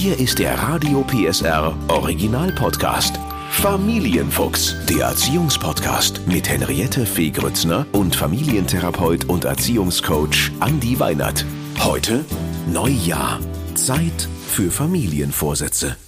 Hier ist der Radio PSR Original Podcast. Familienfuchs, der Erziehungspodcast mit Henriette Fee Grützner und Familientherapeut und Erziehungscoach Andi Weinert. Heute Neujahr. Zeit für Familienvorsätze.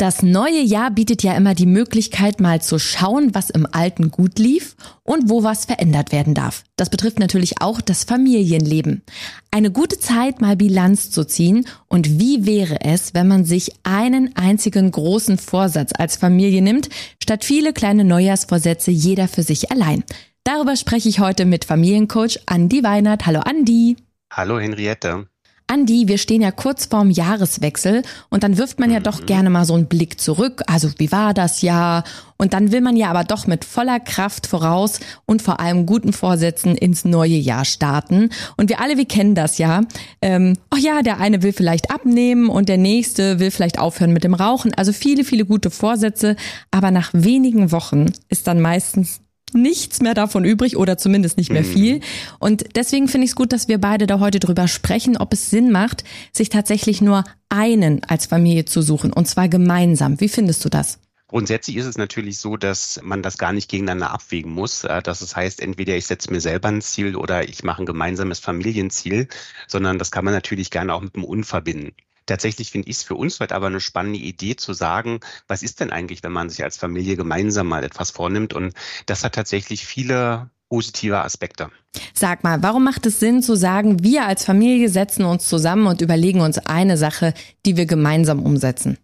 Das neue Jahr bietet ja immer die Möglichkeit, mal zu schauen, was im Alten gut lief und wo was verändert werden darf. Das betrifft natürlich auch das Familienleben. Eine gute Zeit, mal Bilanz zu ziehen und wie wäre es, wenn man sich einen einzigen großen Vorsatz als Familie nimmt, statt viele kleine Neujahrsvorsätze jeder für sich allein. Darüber spreche ich heute mit Familiencoach Andi Weinert. Hallo Andi. Hallo Henriette. Andi, wir stehen ja kurz vorm Jahreswechsel und dann wirft man ja doch mhm. gerne mal so einen Blick zurück. Also wie war das Jahr? Und dann will man ja aber doch mit voller Kraft voraus und vor allem guten Vorsätzen ins neue Jahr starten. Und wir alle, wir kennen das ja. Ähm, oh ja, der eine will vielleicht abnehmen und der nächste will vielleicht aufhören mit dem Rauchen. Also viele, viele gute Vorsätze. Aber nach wenigen Wochen ist dann meistens nichts mehr davon übrig oder zumindest nicht mehr mhm. viel. Und deswegen finde ich es gut, dass wir beide da heute drüber sprechen, ob es Sinn macht, sich tatsächlich nur einen als Familie zu suchen und zwar gemeinsam. Wie findest du das? Grundsätzlich ist es natürlich so, dass man das gar nicht gegeneinander abwägen muss. Dass es heißt, entweder ich setze mir selber ein Ziel oder ich mache ein gemeinsames Familienziel, sondern das kann man natürlich gerne auch mit dem Un verbinden. Tatsächlich finde ich es für uns heute aber eine spannende Idee zu sagen, was ist denn eigentlich, wenn man sich als Familie gemeinsam mal etwas vornimmt? Und das hat tatsächlich viele positive Aspekte. Sag mal, warum macht es Sinn zu sagen, wir als Familie setzen uns zusammen und überlegen uns eine Sache, die wir gemeinsam umsetzen?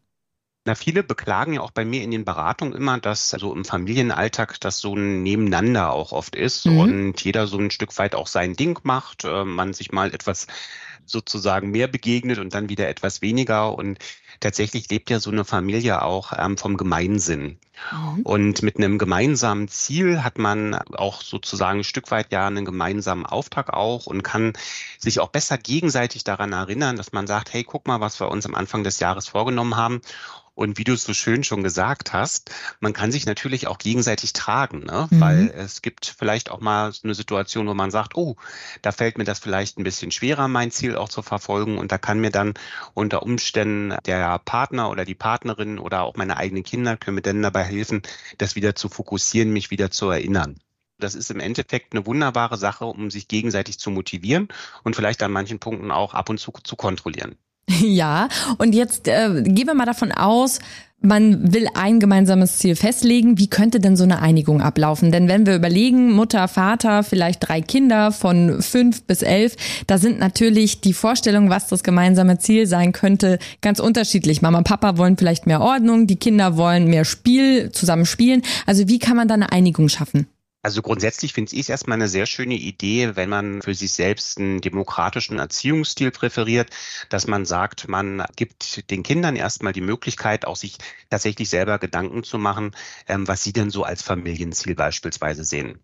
Na, viele beklagen ja auch bei mir in den Beratungen immer, dass so im Familienalltag das so ein Nebeneinander auch oft ist mhm. und jeder so ein Stück weit auch sein Ding macht, äh, man sich mal etwas sozusagen mehr begegnet und dann wieder etwas weniger. Und tatsächlich lebt ja so eine Familie auch ähm, vom Gemeinsinn. Mhm. Und mit einem gemeinsamen Ziel hat man auch sozusagen ein Stück weit ja einen gemeinsamen Auftrag auch und kann sich auch besser gegenseitig daran erinnern, dass man sagt, hey, guck mal, was wir uns am Anfang des Jahres vorgenommen haben. Und wie du es so schön schon gesagt hast, man kann sich natürlich auch gegenseitig tragen, ne? Mhm. weil es gibt vielleicht auch mal so eine Situation, wo man sagt, oh, da fällt mir das vielleicht ein bisschen schwerer, mein Ziel auch zu verfolgen. Und da kann mir dann unter Umständen der Partner oder die Partnerin oder auch meine eigenen Kinder können mir dann dabei helfen, das wieder zu fokussieren, mich wieder zu erinnern. Das ist im Endeffekt eine wunderbare Sache, um sich gegenseitig zu motivieren und vielleicht an manchen Punkten auch ab und zu zu kontrollieren. Ja, und jetzt äh, gehen wir mal davon aus, man will ein gemeinsames Ziel festlegen. Wie könnte denn so eine Einigung ablaufen? Denn wenn wir überlegen, Mutter, Vater, vielleicht drei Kinder von fünf bis elf, da sind natürlich die Vorstellungen, was das gemeinsame Ziel sein könnte, ganz unterschiedlich. Mama und Papa wollen vielleicht mehr Ordnung, die Kinder wollen mehr Spiel, zusammen spielen. Also wie kann man da eine Einigung schaffen? Also grundsätzlich finde ich es erstmal eine sehr schöne Idee, wenn man für sich selbst einen demokratischen Erziehungsstil präferiert, dass man sagt, man gibt den Kindern erstmal die Möglichkeit, auch sich tatsächlich selber Gedanken zu machen, ähm, was sie denn so als Familienziel beispielsweise sehen.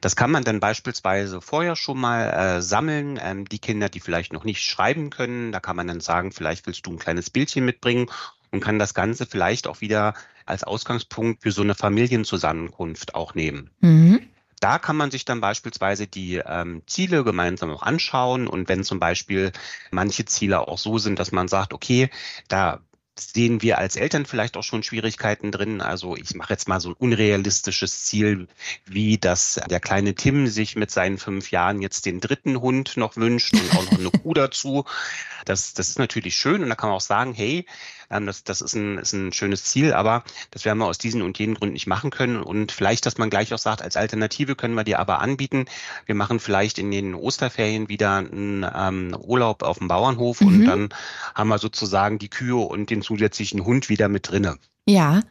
Das kann man dann beispielsweise vorher schon mal äh, sammeln. Ähm, die Kinder, die vielleicht noch nicht schreiben können, da kann man dann sagen, vielleicht willst du ein kleines Bildchen mitbringen und kann das Ganze vielleicht auch wieder als Ausgangspunkt für so eine Familienzusammenkunft auch nehmen. Mhm. Da kann man sich dann beispielsweise die ähm, Ziele gemeinsam auch anschauen und wenn zum Beispiel manche Ziele auch so sind, dass man sagt, okay, da sehen wir als Eltern vielleicht auch schon Schwierigkeiten drin. Also ich mache jetzt mal so ein unrealistisches Ziel, wie dass der kleine Tim sich mit seinen fünf Jahren jetzt den dritten Hund noch wünscht und auch noch eine Kuh dazu. Das, das ist natürlich schön und da kann man auch sagen, hey, ähm, das, das ist, ein, ist ein schönes Ziel, aber das werden wir aus diesen und jenen Gründen nicht machen können. Und vielleicht, dass man gleich auch sagt, als Alternative können wir dir aber anbieten. Wir machen vielleicht in den Osterferien wieder einen ähm, Urlaub auf dem Bauernhof mhm. und dann haben wir sozusagen die Kühe und den zusätzlichen Hund wieder mit drinne. Ja,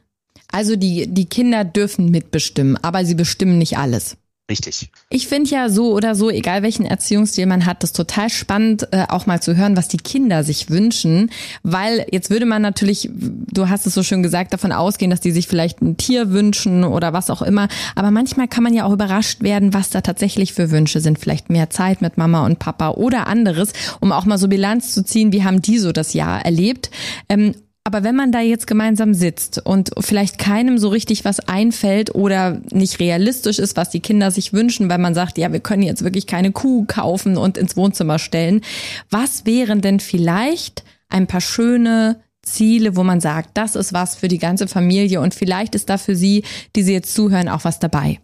also die, die Kinder dürfen mitbestimmen, aber sie bestimmen nicht alles. Richtig. Ich finde ja so oder so, egal welchen Erziehungsstil man hat, das total spannend, äh, auch mal zu hören, was die Kinder sich wünschen. Weil jetzt würde man natürlich, du hast es so schön gesagt, davon ausgehen, dass die sich vielleicht ein Tier wünschen oder was auch immer. Aber manchmal kann man ja auch überrascht werden, was da tatsächlich für Wünsche sind. Vielleicht mehr Zeit mit Mama und Papa oder anderes, um auch mal so Bilanz zu ziehen, wie haben die so das Jahr erlebt. Ähm, aber wenn man da jetzt gemeinsam sitzt und vielleicht keinem so richtig was einfällt oder nicht realistisch ist, was die Kinder sich wünschen, weil man sagt, ja, wir können jetzt wirklich keine Kuh kaufen und ins Wohnzimmer stellen, was wären denn vielleicht ein paar schöne Ziele, wo man sagt, das ist was für die ganze Familie und vielleicht ist da für Sie, die Sie jetzt zuhören, auch was dabei.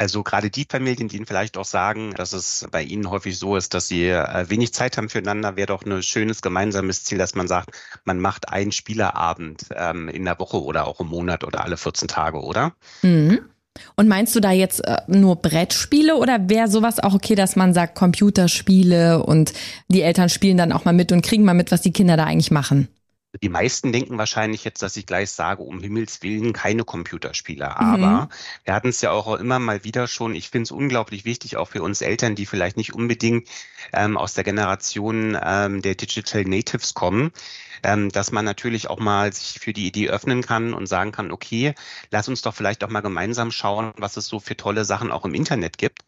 Also gerade die Familien, die Ihnen vielleicht auch sagen, dass es bei Ihnen häufig so ist, dass Sie äh, wenig Zeit haben füreinander, wäre doch ein schönes gemeinsames Ziel, dass man sagt, man macht einen Spielerabend ähm, in der Woche oder auch im Monat oder alle 14 Tage, oder? Mhm. Und meinst du da jetzt äh, nur Brettspiele oder wäre sowas auch okay, dass man sagt Computerspiele und die Eltern spielen dann auch mal mit und kriegen mal mit, was die Kinder da eigentlich machen? Die meisten denken wahrscheinlich jetzt, dass ich gleich sage, um Himmels Willen keine Computerspiele. Aber mhm. wir hatten es ja auch immer mal wieder schon. Ich finde es unglaublich wichtig, auch für uns Eltern, die vielleicht nicht unbedingt ähm, aus der Generation ähm, der Digital Natives kommen, ähm, dass man natürlich auch mal sich für die Idee öffnen kann und sagen kann, okay, lass uns doch vielleicht auch mal gemeinsam schauen, was es so für tolle Sachen auch im Internet gibt.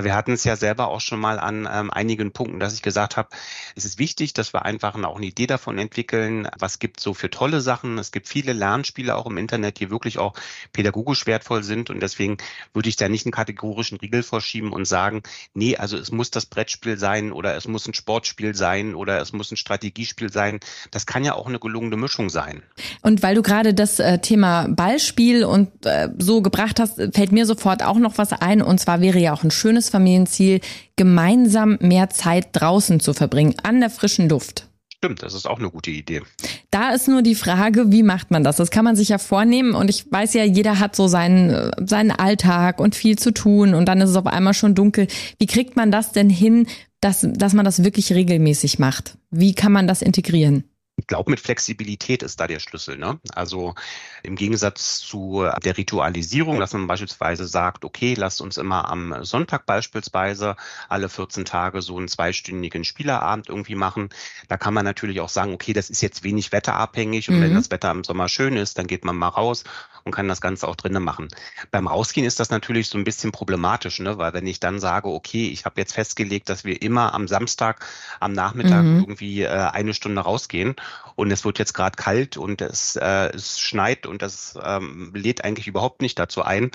Wir hatten es ja selber auch schon mal an ähm, einigen Punkten, dass ich gesagt habe, es ist wichtig, dass wir einfach auch eine Idee davon entwickeln, was gibt so für tolle Sachen. Es gibt viele Lernspiele auch im Internet, die wirklich auch pädagogisch wertvoll sind und deswegen würde ich da nicht einen kategorischen Riegel vorschieben und sagen, nee, also es muss das Brettspiel sein oder es muss ein Sportspiel sein oder es muss ein Strategiespiel sein. Das kann ja auch eine gelungene Mischung sein. Und weil du gerade das äh, Thema Ballspiel und äh, so gebracht hast, fällt mir sofort auch noch was ein. Und zwar wäre ja auch ein schönes Familienziel, gemeinsam mehr Zeit draußen zu verbringen, an der frischen Luft. Stimmt, das ist auch eine gute Idee. Da ist nur die Frage, wie macht man das? Das kann man sich ja vornehmen und ich weiß ja, jeder hat so seinen, seinen Alltag und viel zu tun und dann ist es auf einmal schon dunkel. Wie kriegt man das denn hin, dass, dass man das wirklich regelmäßig macht? Wie kann man das integrieren? Ich glaube, mit Flexibilität ist da der Schlüssel. Ne? Also im Gegensatz zu der Ritualisierung, dass man beispielsweise sagt, okay, lasst uns immer am Sonntag beispielsweise alle 14 Tage so einen zweistündigen Spielerabend irgendwie machen. Da kann man natürlich auch sagen, okay, das ist jetzt wenig wetterabhängig und mhm. wenn das Wetter im Sommer schön ist, dann geht man mal raus und kann das Ganze auch drinnen machen. Beim Rausgehen ist das natürlich so ein bisschen problematisch, ne? weil wenn ich dann sage, okay, ich habe jetzt festgelegt, dass wir immer am Samstag am Nachmittag mhm. irgendwie äh, eine Stunde rausgehen und es wird jetzt gerade kalt und es, äh, es schneit und das ähm, lädt eigentlich überhaupt nicht dazu ein,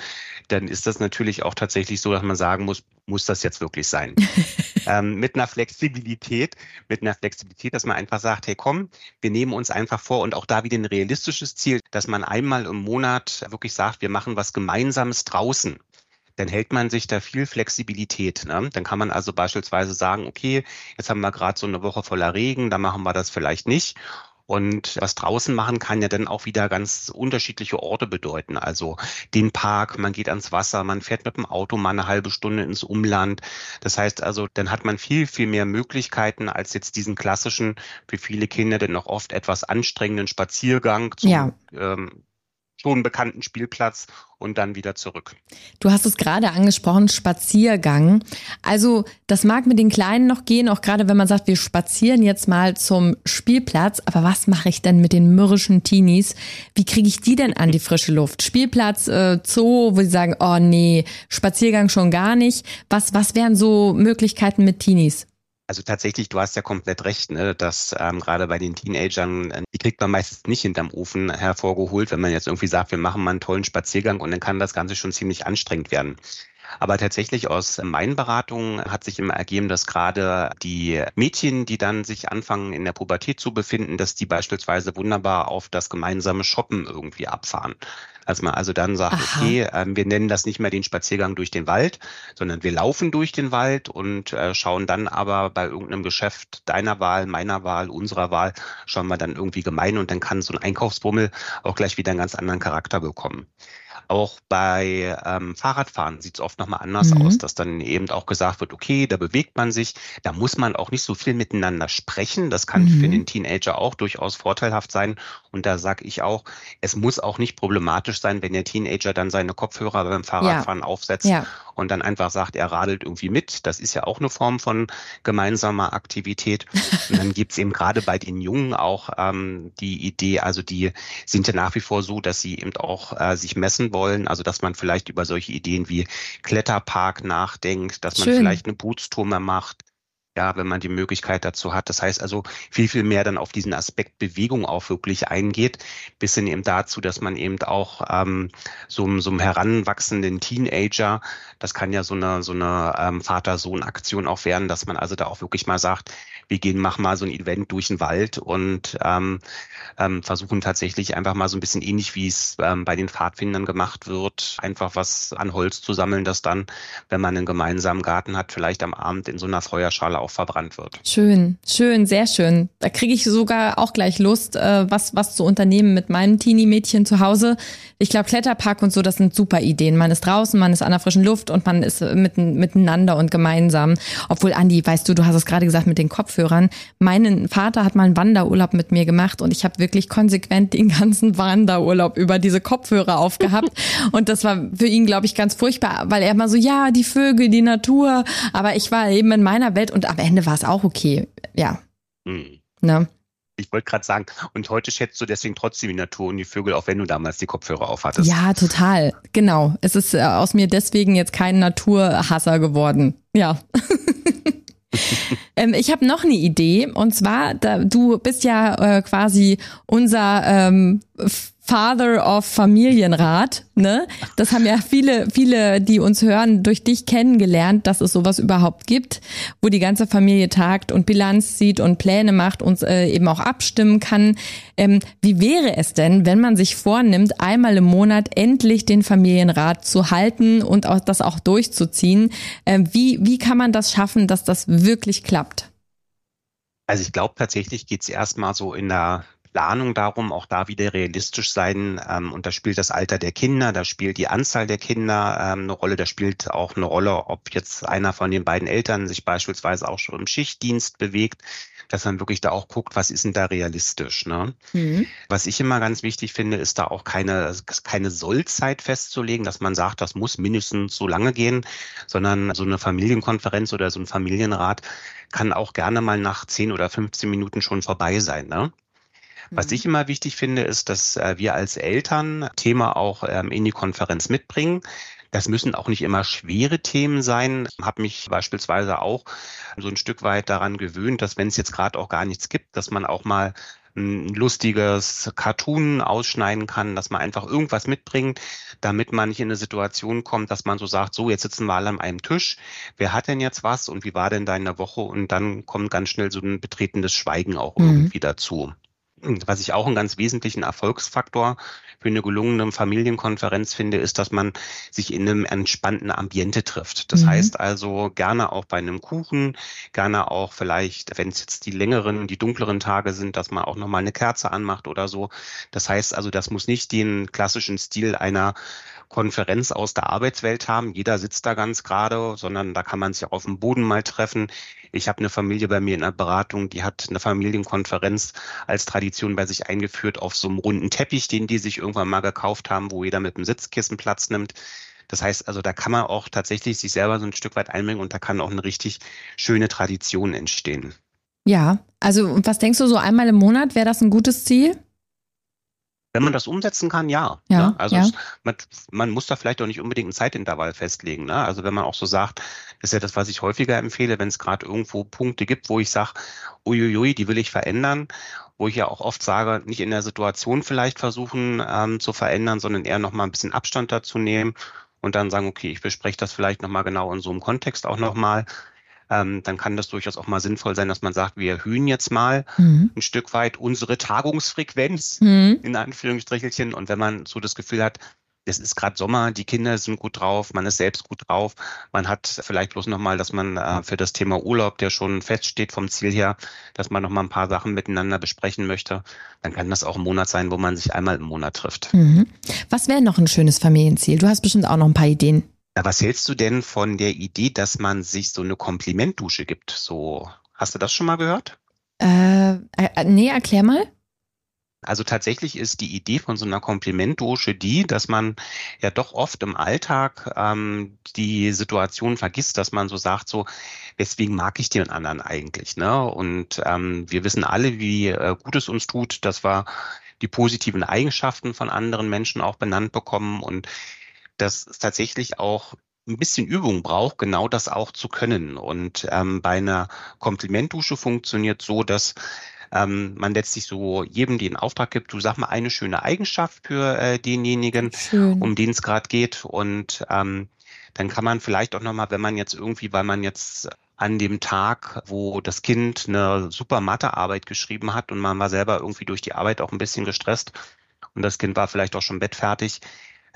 dann ist das natürlich auch tatsächlich so, dass man sagen muss, muss das jetzt wirklich sein? ähm, mit einer Flexibilität, mit einer Flexibilität, dass man einfach sagt, hey komm, wir nehmen uns einfach vor und auch da wieder ein realistisches Ziel, dass man einmal im Monat wirklich sagt, wir machen was Gemeinsames draußen dann hält man sich da viel Flexibilität. Ne? Dann kann man also beispielsweise sagen, okay, jetzt haben wir gerade so eine Woche voller Regen, da machen wir das vielleicht nicht. Und was draußen machen kann ja dann auch wieder ganz unterschiedliche Orte bedeuten. Also den Park, man geht ans Wasser, man fährt mit dem Auto mal eine halbe Stunde ins Umland. Das heißt also, dann hat man viel, viel mehr Möglichkeiten als jetzt diesen klassischen, für viele Kinder denn noch oft etwas anstrengenden Spaziergang zum ja. ähm, schon bekannten Spielplatz und dann wieder zurück. Du hast es gerade angesprochen, Spaziergang. Also das mag mit den Kleinen noch gehen, auch gerade wenn man sagt, wir spazieren jetzt mal zum Spielplatz. Aber was mache ich denn mit den mürrischen Teenies? Wie kriege ich die denn an die frische Luft? Spielplatz, äh, Zoo, wo sie sagen, oh nee, Spaziergang schon gar nicht. Was, was wären so Möglichkeiten mit Teenies? Also tatsächlich, du hast ja komplett recht, ne, dass ähm, gerade bei den Teenagern, äh, die kriegt man meistens nicht hinterm Ofen hervorgeholt, wenn man jetzt irgendwie sagt, wir machen mal einen tollen Spaziergang und dann kann das Ganze schon ziemlich anstrengend werden. Aber tatsächlich aus meinen Beratungen hat sich immer ergeben, dass gerade die Mädchen, die dann sich anfangen in der Pubertät zu befinden, dass die beispielsweise wunderbar auf das gemeinsame Shoppen irgendwie abfahren. Dass man also dann sagt, Aha. okay, äh, wir nennen das nicht mehr den Spaziergang durch den Wald, sondern wir laufen durch den Wald und äh, schauen dann aber bei irgendeinem Geschäft deiner Wahl, meiner Wahl, unserer Wahl, schauen wir dann irgendwie gemein und dann kann so ein Einkaufsbummel auch gleich wieder einen ganz anderen Charakter bekommen. Auch bei ähm, Fahrradfahren sieht es oft nochmal anders mhm. aus, dass dann eben auch gesagt wird, okay, da bewegt man sich, da muss man auch nicht so viel miteinander sprechen. Das kann mhm. für den Teenager auch durchaus vorteilhaft sein. Und da sage ich auch, es muss auch nicht problematisch sein, wenn der Teenager dann seine Kopfhörer beim Fahrradfahren ja. aufsetzt ja. und dann einfach sagt, er radelt irgendwie mit. Das ist ja auch eine Form von gemeinsamer Aktivität. Und dann gibt's eben gerade bei den Jungen auch ähm, die Idee, also die sind ja nach wie vor so, dass sie eben auch äh, sich messen wollen. Also dass man vielleicht über solche Ideen wie Kletterpark nachdenkt, dass man Schön. vielleicht eine Bootstour macht, ja, wenn man die Möglichkeit dazu hat. Das heißt also viel, viel mehr dann auf diesen Aspekt Bewegung auch wirklich eingeht, bis hin eben dazu, dass man eben auch ähm, so, so einem heranwachsenden Teenager, das kann ja so eine, so eine ähm, Vater-Sohn-Aktion auch werden, dass man also da auch wirklich mal sagt, wir gehen, machen mal so ein Event durch den Wald und ähm, ähm, versuchen tatsächlich einfach mal so ein bisschen ähnlich, wie es ähm, bei den Pfadfindern gemacht wird, einfach was an Holz zu sammeln, das dann, wenn man einen gemeinsamen Garten hat, vielleicht am Abend in so einer Feuerschale auch verbrannt wird. Schön, schön, sehr schön. Da kriege ich sogar auch gleich Lust, äh, was, was zu unternehmen mit meinem Teenie-Mädchen zu Hause. Ich glaube, Kletterpark und so, das sind super Ideen. Man ist draußen, man ist an der frischen Luft und man ist mit, miteinander und gemeinsam. Obwohl, Andi, weißt du, du hast es gerade gesagt mit den Kopfhörern. Mein Vater hat mal einen Wanderurlaub mit mir gemacht und ich habe wirklich konsequent den ganzen Wanderurlaub über diese Kopfhörer aufgehabt. und das war für ihn, glaube ich, ganz furchtbar, weil er immer so, ja, die Vögel, die Natur. Aber ich war eben in meiner Welt und am Ende war es auch okay. Ja. Hm. Ne? Ich wollte gerade sagen, und heute schätzt du deswegen trotzdem die Natur und die Vögel, auch wenn du damals die Kopfhörer aufhattest. Ja, total. Genau. Es ist äh, aus mir deswegen jetzt kein Naturhasser geworden. Ja. ähm, ich habe noch eine Idee. Und zwar, da, du bist ja äh, quasi unser ähm, Father of Familienrat, ne? Das haben ja viele, viele, die uns hören, durch dich kennengelernt, dass es sowas überhaupt gibt, wo die ganze Familie tagt und Bilanz sieht und Pläne macht und äh, eben auch abstimmen kann. Ähm, wie wäre es denn, wenn man sich vornimmt, einmal im Monat endlich den Familienrat zu halten und auch das auch durchzuziehen? Ähm, wie, wie kann man das schaffen, dass das wirklich klappt? Also ich glaube tatsächlich geht es erstmal so in der Planung darum, auch da wieder realistisch sein. Ähm, und da spielt das Alter der Kinder, da spielt die Anzahl der Kinder ähm, eine Rolle, da spielt auch eine Rolle, ob jetzt einer von den beiden Eltern sich beispielsweise auch schon im Schichtdienst bewegt, dass man wirklich da auch guckt, was ist denn da realistisch. Ne? Mhm. Was ich immer ganz wichtig finde, ist da auch keine, keine Sollzeit festzulegen, dass man sagt, das muss mindestens so lange gehen, sondern so eine Familienkonferenz oder so ein Familienrat kann auch gerne mal nach 10 oder 15 Minuten schon vorbei sein. Ne? Was ich mhm. immer wichtig finde, ist, dass äh, wir als Eltern Thema auch ähm, in die Konferenz mitbringen. Das müssen auch nicht immer schwere Themen sein. Ich habe mich beispielsweise auch so ein Stück weit daran gewöhnt, dass wenn es jetzt gerade auch gar nichts gibt, dass man auch mal ein lustiges Cartoon ausschneiden kann, dass man einfach irgendwas mitbringt, damit man nicht in eine Situation kommt, dass man so sagt, so, jetzt sitzen wir alle an einem Tisch. Wer hat denn jetzt was und wie war denn deine Woche? Und dann kommt ganz schnell so ein betretenes Schweigen auch mhm. irgendwie dazu. Was ich auch einen ganz wesentlichen Erfolgsfaktor für eine gelungene Familienkonferenz finde, ist, dass man sich in einem entspannten Ambiente trifft. Das mhm. heißt also gerne auch bei einem Kuchen, gerne auch vielleicht, wenn es jetzt die längeren, die dunkleren Tage sind, dass man auch nochmal eine Kerze anmacht oder so. Das heißt also, das muss nicht den klassischen Stil einer Konferenz aus der Arbeitswelt haben. Jeder sitzt da ganz gerade, sondern da kann man sich auf dem Boden mal treffen. Ich habe eine Familie bei mir in der Beratung, die hat eine Familienkonferenz als Tradition bei sich eingeführt auf so einem runden Teppich, den die sich irgendwann mal gekauft haben, wo jeder mit dem Sitzkissen Platz nimmt. Das heißt also, da kann man auch tatsächlich sich selber so ein Stück weit einbringen und da kann auch eine richtig schöne Tradition entstehen. Ja, also was denkst du so einmal im Monat, wäre das ein gutes Ziel? Wenn man das umsetzen kann, ja. ja, ja. Also ja. Es, man, man, muss da vielleicht auch nicht unbedingt einen Zeitintervall festlegen. Ne? Also wenn man auch so sagt, das ist ja das, was ich häufiger empfehle, wenn es gerade irgendwo Punkte gibt, wo ich sage, uiuiui, die will ich verändern, wo ich ja auch oft sage, nicht in der Situation vielleicht versuchen ähm, zu verändern, sondern eher nochmal ein bisschen Abstand dazu nehmen und dann sagen, okay, ich bespreche das vielleicht nochmal genau in so einem Kontext auch nochmal ähm, dann kann das durchaus auch mal sinnvoll sein, dass man sagt, wir erhöhen jetzt mal mhm. ein Stück weit unsere Tagungsfrequenz, mhm. in Anführungsstrichelchen. Und wenn man so das Gefühl hat, es ist gerade Sommer, die Kinder sind gut drauf, man ist selbst gut drauf. Man hat vielleicht bloß nochmal, dass man äh, für das Thema Urlaub, der schon feststeht vom Ziel her, dass man nochmal ein paar Sachen miteinander besprechen möchte. Dann kann das auch ein Monat sein, wo man sich einmal im Monat trifft. Mhm. Was wäre noch ein schönes Familienziel? Du hast bestimmt auch noch ein paar Ideen. Was hältst du denn von der Idee, dass man sich so eine Komplimentdusche gibt? So, hast du das schon mal gehört? Äh, äh, nee, erklär mal. Also tatsächlich ist die Idee von so einer Komplimentdusche die, dass man ja doch oft im Alltag ähm, die Situation vergisst, dass man so sagt, so, weswegen mag ich den anderen eigentlich? Ne? Und ähm, wir wissen alle, wie äh, gut es uns tut, dass wir die positiven Eigenschaften von anderen Menschen auch benannt bekommen. Und dass es tatsächlich auch ein bisschen Übung braucht, genau das auch zu können. Und ähm, bei einer Komplimentdusche funktioniert so, dass ähm, man letztlich so jedem den Auftrag gibt, du sag mal eine schöne Eigenschaft für äh, denjenigen, Schön. um den es gerade geht. Und ähm, dann kann man vielleicht auch nochmal, wenn man jetzt irgendwie, weil man jetzt an dem Tag, wo das Kind eine super Mathearbeit geschrieben hat und man war selber irgendwie durch die Arbeit auch ein bisschen gestresst und das Kind war vielleicht auch schon bettfertig,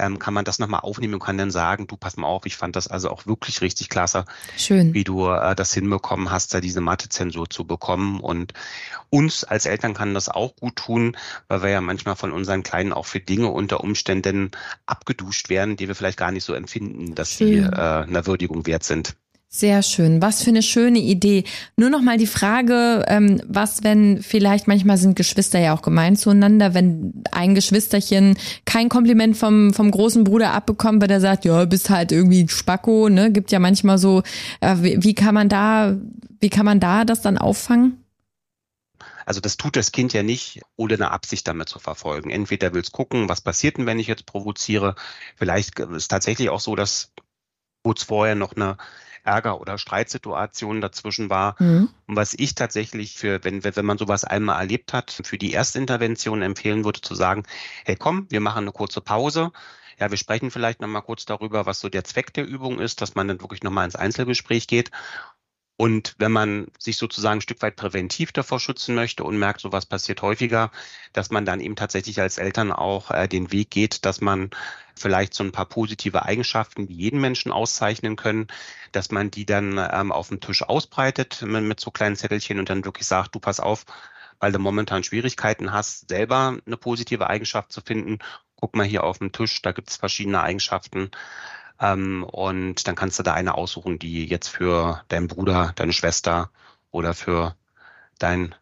ähm, kann man das nochmal aufnehmen und kann dann sagen, du pass mal auf, ich fand das also auch wirklich richtig klasse, Schön. wie du äh, das hinbekommen hast, da diese Mathezensur zu bekommen. Und uns als Eltern kann das auch gut tun, weil wir ja manchmal von unseren Kleinen auch für Dinge unter Umständen abgeduscht werden, die wir vielleicht gar nicht so empfinden, dass Schön. sie äh, einer Würdigung wert sind. Sehr schön. Was für eine schöne Idee. Nur noch mal die Frage, ähm, was, wenn vielleicht manchmal sind Geschwister ja auch gemein zueinander, wenn ein Geschwisterchen kein Kompliment vom, vom großen Bruder abbekommt, weil der sagt, ja, bist halt irgendwie Spacko, ne? Gibt ja manchmal so, äh, wie, wie kann man da, wie kann man da das dann auffangen? Also das tut das Kind ja nicht, ohne eine Absicht damit zu verfolgen. Entweder will es gucken, was passiert denn, wenn ich jetzt provoziere. Vielleicht ist tatsächlich auch so, dass kurz vorher noch eine Ärger oder Streitsituationen dazwischen war. Mhm. Und was ich tatsächlich für, wenn, wenn man sowas einmal erlebt hat, für die Erstintervention empfehlen würde, zu sagen, hey komm, wir machen eine kurze Pause. Ja, wir sprechen vielleicht nochmal kurz darüber, was so der Zweck der Übung ist, dass man dann wirklich nochmal ins Einzelgespräch geht. Und wenn man sich sozusagen ein Stück weit präventiv davor schützen möchte und merkt, sowas passiert häufiger, dass man dann eben tatsächlich als Eltern auch äh, den Weg geht, dass man vielleicht so ein paar positive Eigenschaften, die jeden Menschen auszeichnen können, dass man die dann ähm, auf dem Tisch ausbreitet mit, mit so kleinen Zettelchen und dann wirklich sagt, du pass auf, weil du momentan Schwierigkeiten hast, selber eine positive Eigenschaft zu finden. Guck mal hier auf dem Tisch, da gibt es verschiedene Eigenschaften ähm, und dann kannst du da eine aussuchen, die jetzt für deinen Bruder, deine Schwester oder für deinen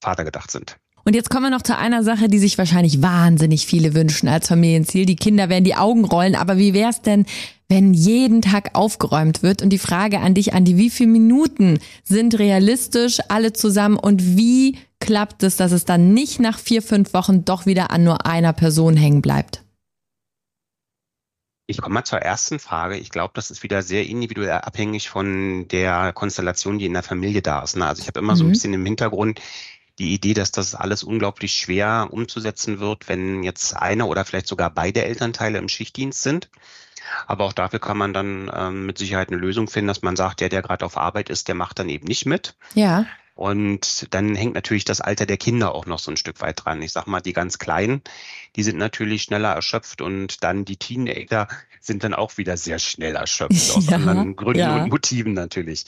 Vater gedacht sind. Und jetzt kommen wir noch zu einer Sache, die sich wahrscheinlich wahnsinnig viele wünschen als Familienziel. Die Kinder werden die Augen rollen. Aber wie wäre es denn, wenn jeden Tag aufgeräumt wird? Und die Frage an dich, Andi, wie viele Minuten sind realistisch alle zusammen und wie klappt es, dass es dann nicht nach vier, fünf Wochen doch wieder an nur einer Person hängen bleibt? Ich komme mal zur ersten Frage. Ich glaube, das ist wieder sehr individuell abhängig von der Konstellation, die in der Familie da ist. Ne? Also ich habe immer mhm. so ein mhm. bisschen im Hintergrund die Idee, dass das alles unglaublich schwer umzusetzen wird, wenn jetzt eine oder vielleicht sogar beide Elternteile im Schichtdienst sind. Aber auch dafür kann man dann ähm, mit Sicherheit eine Lösung finden, dass man sagt, der, der gerade auf Arbeit ist, der macht dann eben nicht mit. Ja. Und dann hängt natürlich das Alter der Kinder auch noch so ein Stück weit dran. Ich sag mal, die ganz Kleinen, die sind natürlich schneller erschöpft und dann die Teenager sind dann auch wieder sehr schnell erschöpft, aus ja, anderen Gründen ja. und Motiven natürlich.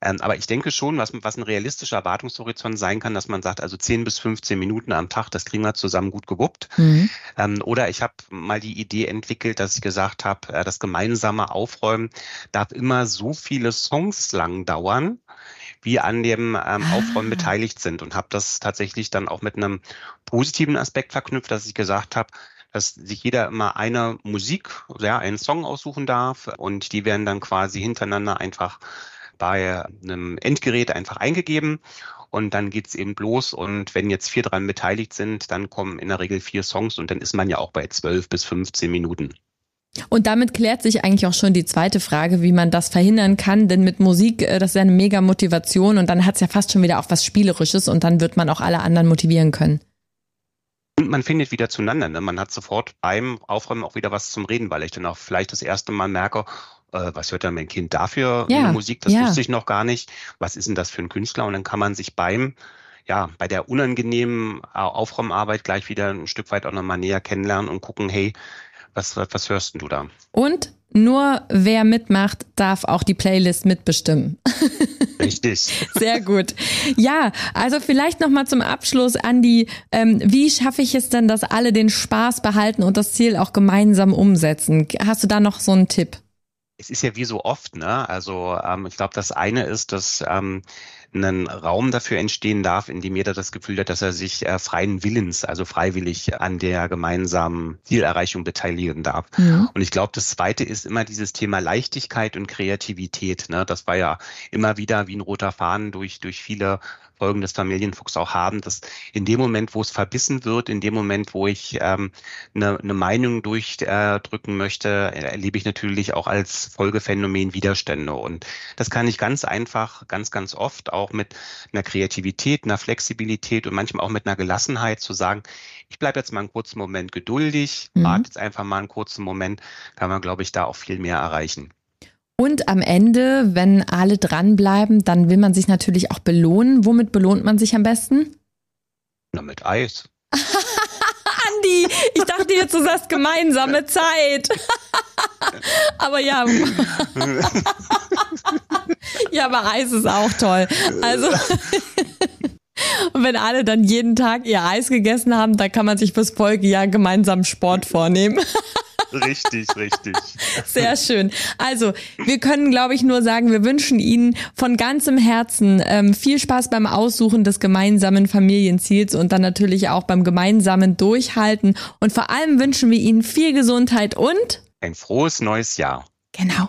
Ähm, aber ich denke schon, was, was ein realistischer Erwartungshorizont sein kann, dass man sagt, also 10 bis 15 Minuten am Tag, das kriegen wir zusammen gut gewuppt. Mhm. Ähm, oder ich habe mal die Idee entwickelt, dass ich gesagt habe, äh, das gemeinsame Aufräumen darf immer so viele Songs lang dauern, wie an dem ähm, Aufräumen ah. beteiligt sind und habe das tatsächlich dann auch mit einem positiven Aspekt verknüpft, dass ich gesagt habe, dass sich jeder immer eine Musik, ja, einen Song aussuchen darf und die werden dann quasi hintereinander einfach bei einem Endgerät einfach eingegeben und dann geht's eben los. Und wenn jetzt vier dran beteiligt sind, dann kommen in der Regel vier Songs und dann ist man ja auch bei zwölf bis 15 Minuten. Und damit klärt sich eigentlich auch schon die zweite Frage, wie man das verhindern kann. Denn mit Musik, äh, das ist ja eine mega Motivation und dann hat's ja fast schon wieder auch was Spielerisches und dann wird man auch alle anderen motivieren können. Und man findet wieder zueinander. Ne? Man hat sofort beim Aufräumen auch wieder was zum Reden, weil ich dann auch vielleicht das erste Mal merke, äh, was hört dann mein Kind dafür ja, Musik? Das ja. wusste ich noch gar nicht. Was ist denn das für ein Künstler? Und dann kann man sich beim ja, bei der unangenehmen Aufräumarbeit gleich wieder ein Stück weit auch nochmal näher kennenlernen und gucken, hey, was, was, hörst du da? Und nur wer mitmacht, darf auch die Playlist mitbestimmen. Richtig. Sehr gut. Ja, also vielleicht nochmal zum Abschluss, Andi, ähm, wie schaffe ich es denn, dass alle den Spaß behalten und das Ziel auch gemeinsam umsetzen? Hast du da noch so einen Tipp? Es ist ja wie so oft, ne? Also ähm, ich glaube, das eine ist, dass ähm, ein Raum dafür entstehen darf, in dem jeder das Gefühl hat, dass er sich äh, freien Willens, also freiwillig an der gemeinsamen Zielerreichung beteiligen darf. Ja. Und ich glaube, das Zweite ist immer dieses Thema Leichtigkeit und Kreativität. Ne? Das war ja immer wieder wie ein roter Faden durch, durch viele Folgen des Familienfuchs auch haben, dass in dem Moment, wo es verbissen wird, in dem Moment, wo ich ähm, eine, eine Meinung durchdrücken möchte, erlebe ich natürlich auch als Folgephänomen Widerstände. Und das kann ich ganz einfach, ganz, ganz oft auch mit einer Kreativität, einer Flexibilität und manchmal auch mit einer Gelassenheit zu sagen, ich bleibe jetzt mal einen kurzen Moment geduldig, mhm. warte jetzt einfach mal einen kurzen Moment, kann man, glaube ich, da auch viel mehr erreichen. Und am Ende, wenn alle dranbleiben, dann will man sich natürlich auch belohnen. Womit belohnt man sich am besten? Na, mit Eis. Andi, ich dachte jetzt, du sagst gemeinsame Zeit. aber ja. ja, aber Eis ist auch toll. Also. Und wenn alle dann jeden Tag ihr Eis gegessen haben, dann kann man sich fürs Folgejahr gemeinsam Sport vornehmen. Richtig, richtig. Sehr schön. Also, wir können, glaube ich, nur sagen, wir wünschen Ihnen von ganzem Herzen ähm, viel Spaß beim Aussuchen des gemeinsamen Familienziels und dann natürlich auch beim gemeinsamen Durchhalten. Und vor allem wünschen wir Ihnen viel Gesundheit und ein frohes neues Jahr. Genau.